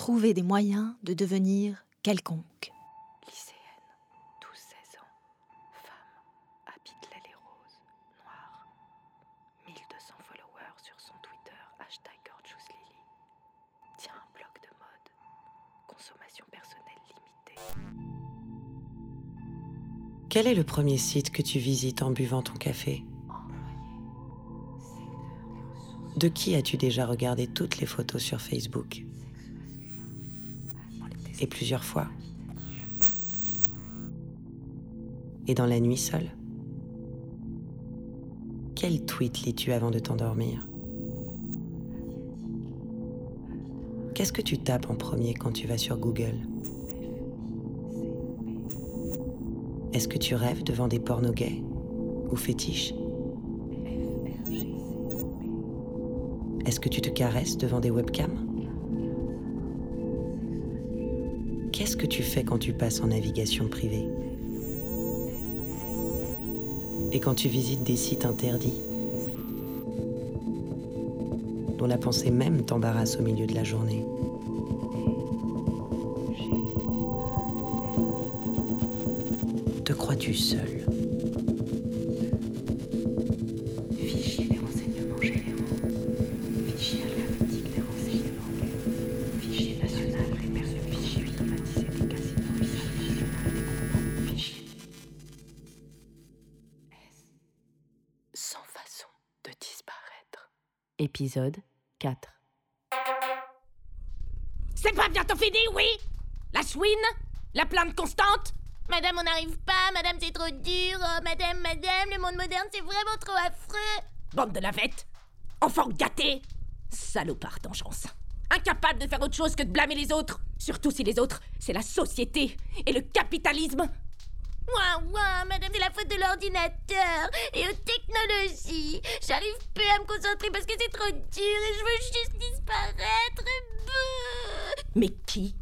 trouver des moyens de devenir quelconque. Lycéenne, 12-16 ans, femme, habite l'aile et rose, noire. 1200 followers sur son Twitter, hashtag Gorgeous Lily. Tient un blog de mode. Consommation personnelle limitée. Quel est le premier site que tu visites en buvant ton café? De qui as-tu déjà regardé toutes les photos sur Facebook? Et plusieurs fois. Et dans la nuit seule Quel tweet lis-tu avant de t'endormir? Qu'est-ce que tu tapes en premier quand tu vas sur Google? Est-ce que tu rêves devant des pornos gays ou fétiches? Est-ce que tu te caresses devant des webcams? Qu'est-ce que tu fais quand tu passes en navigation privée Et quand tu visites des sites interdits dont la pensée même t'embarrasse au milieu de la journée? Te crois-tu seul? Épisode 4. C'est pas bientôt fini, oui. La chouine La plainte constante. Madame, on n'arrive pas, madame, c'est trop dur, oh, madame, madame, le monde moderne, c'est vraiment trop affreux. Bande de lavettes Enfant gâté. Salopard d'engeance Incapable de faire autre chose que de blâmer les autres. Surtout si les autres, c'est la société et le capitalisme Ouah, ouah, madame, c'est la de l'ordinateur et aux technologies. J'arrive plus à me concentrer parce que c'est trop dur et je veux juste disparaître. Mais qui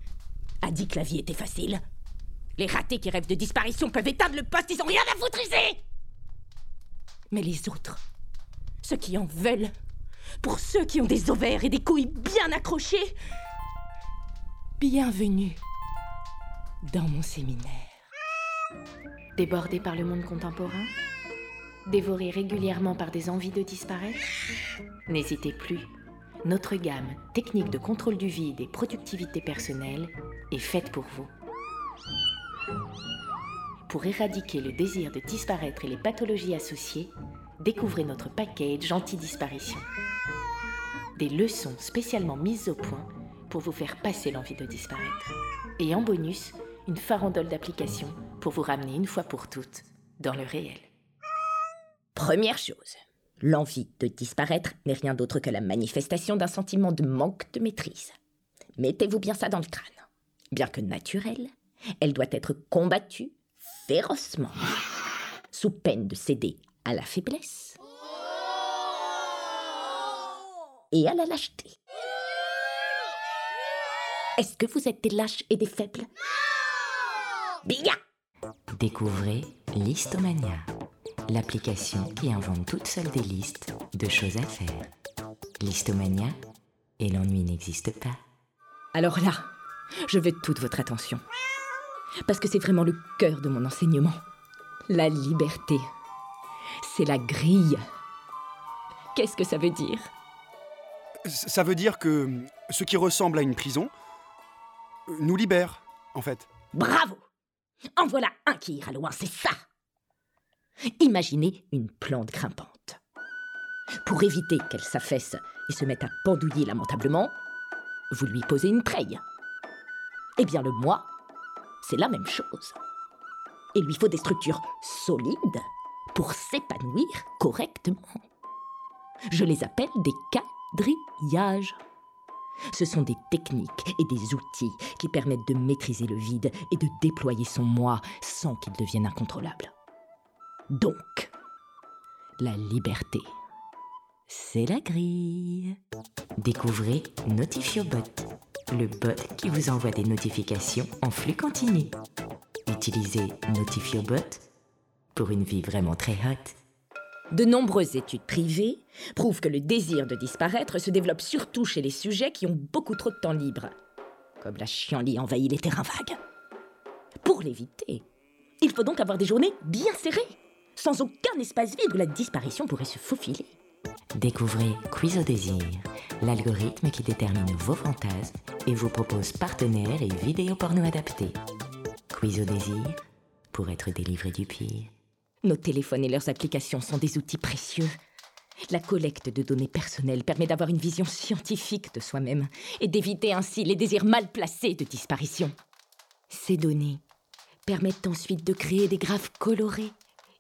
a dit que la vie était facile? Les ratés qui rêvent de disparition peuvent éteindre le poste, ils ont rien à foutre ici Mais les autres, ceux qui en veulent, pour ceux qui ont des ovaires et des couilles bien accrochées, bienvenue dans mon séminaire. Débordé par le monde contemporain Dévoré régulièrement par des envies de disparaître N'hésitez plus. Notre gamme technique de contrôle du vide et productivité personnelle est faite pour vous. Pour éradiquer le désir de disparaître et les pathologies associées, découvrez notre package anti-disparition. Des leçons spécialement mises au point pour vous faire passer l'envie de disparaître. Et en bonus, une farandole d'applications pour vous ramener une fois pour toutes dans le réel. Première chose, l'envie de disparaître n'est rien d'autre que la manifestation d'un sentiment de manque de maîtrise. Mettez-vous bien ça dans le crâne. Bien que naturelle, elle doit être combattue férocement, sous peine de céder à la faiblesse et à la lâcheté. Est-ce que vous êtes des lâches et des faibles? Bien Découvrez Listomania, l'application qui invente toute seule des listes de choses à faire. Listomania et l'ennui n'existe pas. Alors là, je veux toute votre attention. Parce que c'est vraiment le cœur de mon enseignement. La liberté. C'est la grille. Qu'est-ce que ça veut dire? Ça veut dire que ce qui ressemble à une prison euh, nous libère, en fait. Bravo En voilà un qui ira loin, c'est ça Imaginez une plante grimpante. Pour éviter qu'elle s'affaisse et se mette à pendouiller lamentablement, vous lui posez une treille. Eh bien, le moi, c'est la même chose. Il lui faut des structures solides pour s'épanouir correctement. Je les appelle des quadrillages. Ce sont des techniques et des outils qui permettent de maîtriser le vide et de déployer son moi sans qu'il devienne incontrôlable. Donc, la liberté, c'est la grille. Découvrez NotifioBot, le bot qui vous envoie des notifications en flux continu. Utilisez NotifioBot pour une vie vraiment très hot. De nombreuses études privées prouvent que le désir de disparaître se développe surtout chez les sujets qui ont beaucoup trop de temps libre. comme la chienlit envahit les terrains vagues. Pour l'éviter, il faut donc avoir des journées bien serrées, sans aucun espace vide où la disparition pourrait se faufiler. Découvrez Quiz au désir, l'algorithme qui détermine vos fantasmes et vous propose partenaires et vidéos porno adaptés. Quiz au désir, pour être délivré du pire. Nos téléphones et leurs applications sont des outils précieux. La collecte de données personnelles permet d'avoir une vision scientifique de soi-même et d'éviter ainsi les désirs mal placés de disparition. Ces données permettent ensuite de créer des graphes colorés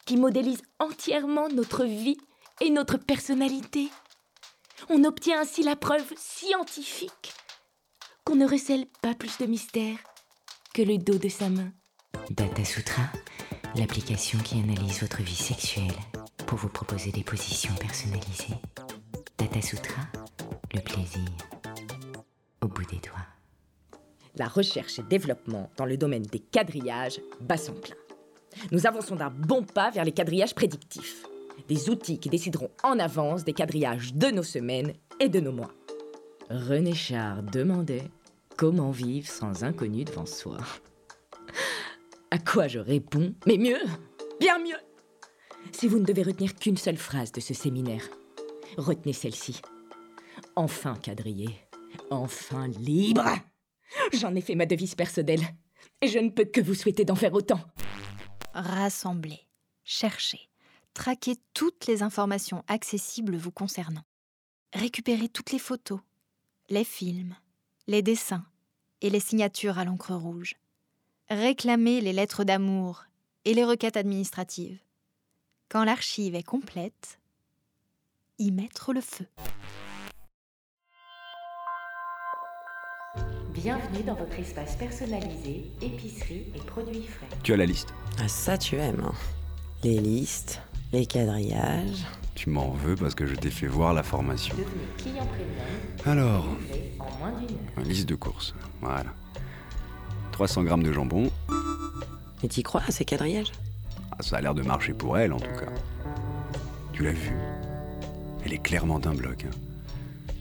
qui modélisent entièrement notre vie et notre personnalité. On obtient ainsi la preuve scientifique qu'on ne recèle pas plus de mystère que le dos de sa main. Data Sutra, l'application qui analyse votre vie sexuelle pour vous proposer des positions personnalisées. Data Sutra, le plaisir au bout des doigts. La recherche et développement dans le domaine des quadrillages bat son plein. Nous avançons d'un bon pas vers les quadrillages prédictifs, des outils qui décideront en avance des quadrillages de nos semaines et de nos mois. René Char demandait comment vivre sans inconnu devant soi. À quoi je réponds Mais mieux Bien mieux Si vous ne devez retenir qu'une seule phrase de ce séminaire, retenez celle-ci. Enfin quadrillé, enfin libre J'en ai fait ma devise personnelle, et je ne peux que vous souhaiter d'en faire autant. Rassemblez, cherchez, traquez toutes les informations accessibles vous concernant. Récupérez toutes les photos, les films, les dessins et les signatures à l'encre rouge. Réclamez les lettres d'amour et les requêtes administratives. Quand l'archive est complète, y mettre le feu. Bienvenue dans votre espace personnalisé, épicerie et produits frais. Tu as la liste Ah, ça, tu aimes. hein. Les listes, les quadrillages. Tu m'en veux parce que je t'ai fait voir la formation. Devenez client premium, Alors, livré en moins d'une heure. une liste de courses. Voilà. 300 grammes de jambon. Mais t'y crois à ces quadrillages? Ah, ça a l'air de marcher pour elle en tout cas. Tu l'as vu Elle est clairement d'un bloc. hein.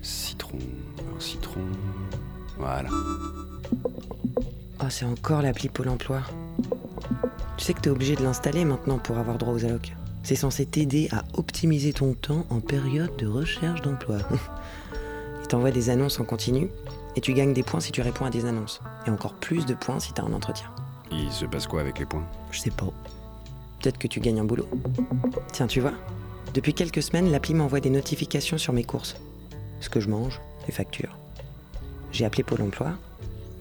Citron, un citron. Voilà. Oh, c'est encore l'appli Pôle emploi. Tu sais que t'es obligé de l'installer maintenant pour avoir droit aux allocs. C'est censé t'aider à optimiser ton temps en période de recherche d'emploi. Il t'envoie des annonces en continu et tu gagnes des points si tu réponds à des annonces. Et encore plus de points si t'as un entretien. Il se passe quoi avec les points? Je sais pas. Peut-être que tu gagnes un boulot. Tiens, tu vois, depuis quelques semaines, l'appli m'envoie des notifications sur mes courses. Ce que je mange, les factures. J'ai appelé Pôle emploi.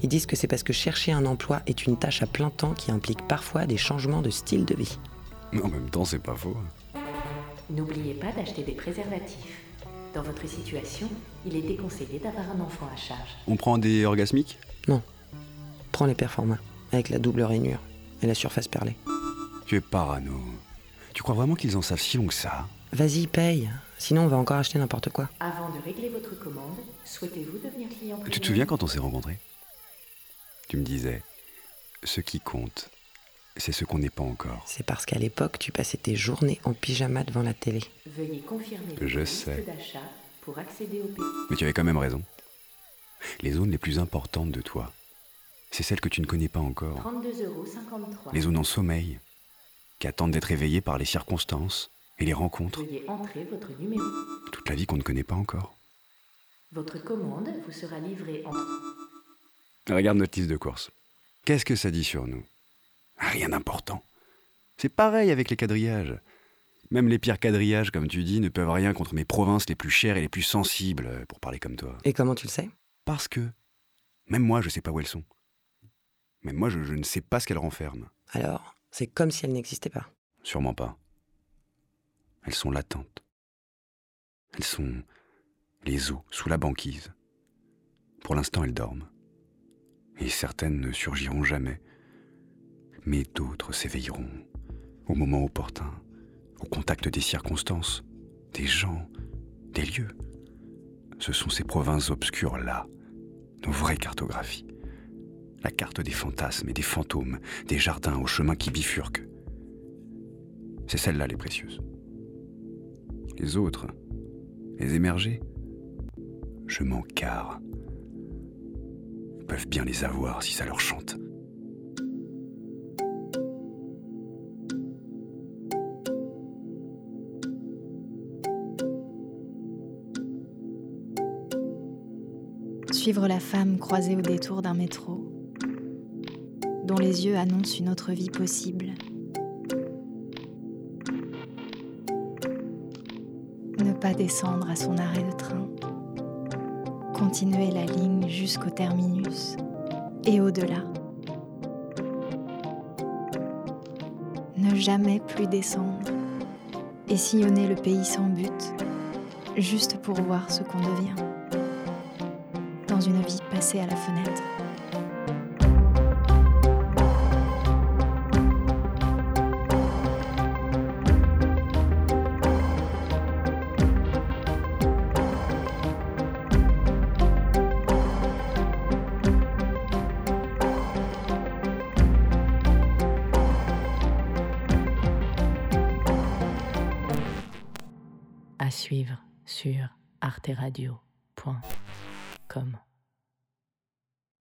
Ils disent que c'est parce que chercher un emploi est une tâche à plein temps qui implique parfois des changements de style de vie. Mais en même temps, c'est pas faux. N'oubliez pas d'acheter des préservatifs. Dans votre situation, il est déconseillé d'avoir un enfant à charge. On prend des orgasmiques? Prends les performats, avec la double rainure et la surface perlée. Tu es parano. Tu crois vraiment qu'ils en savent si long que ça? Vas-y, paye. Sinon, on va encore acheter n'importe quoi. Avant de régler votre commande, souhaitez-vous devenir client Tu te souviens quand on s'est rencontrés? Tu me disais, ce qui compte, c'est ce qu'on n'est pas encore. C'est parce qu'à l'époque, tu passais tes journées en pyjama devant la télé. Veuillez confirmer Je sais. liste d'achat pour accéder au pays. Mais tu avais quand même raison. Les zones les plus importantes de toi, c'est celles que tu ne connais pas encore. 32,53 euros. Les zones en sommeil, qui attendent d'être éveillées par les circonstances et les rencontres. Veuillez entrer votre numéro. Toute la vie qu'on ne connaît pas encore. Votre commande vous sera livrée en... Regarde notre liste de courses. Qu'est-ce que ça dit sur nous? Rien d'important. C'est pareil avec les quadrillages. Même les pires quadrillages, comme tu dis, ne peuvent rien contre mes provinces les plus chères et les plus sensibles, euh, pour parler comme toi. Et comment tu le sais? Parce que, même moi, je sais pas où elles sont. Même moi, je, je ne sais pas ce qu'elles renferment. Alors, c'est comme si elle n'existait pas. Sûrement pas. Elles sont latentes. Elles sont les os sous la banquise. Pour l'instant, elles dorment. Et certaines ne surgiront jamais. Mais d'autres s'éveilleront au moment opportun, au contact des circonstances, des gens, des lieux. Ce sont ces provinces obscures-là, nos vraies cartographies. La carte des fantasmes et des fantômes, des jardins aux chemins qui bifurquent. C'est celles-là les précieuses. Les autres, les émergés, je m'en carre. peuvent bien les avoir si ça leur chante. Suivre la femme croisée au détour d'un métro, dont les yeux annoncent une autre vie possible. Ne pas descendre à son arrêt de train. Continuer la ligne jusqu'au terminus et au-delà. Ne jamais plus descendre et sillonner le pays sans but, juste pour voir ce qu'on devient une vie passée à la fenêtre. À suivre sur arteradio.com.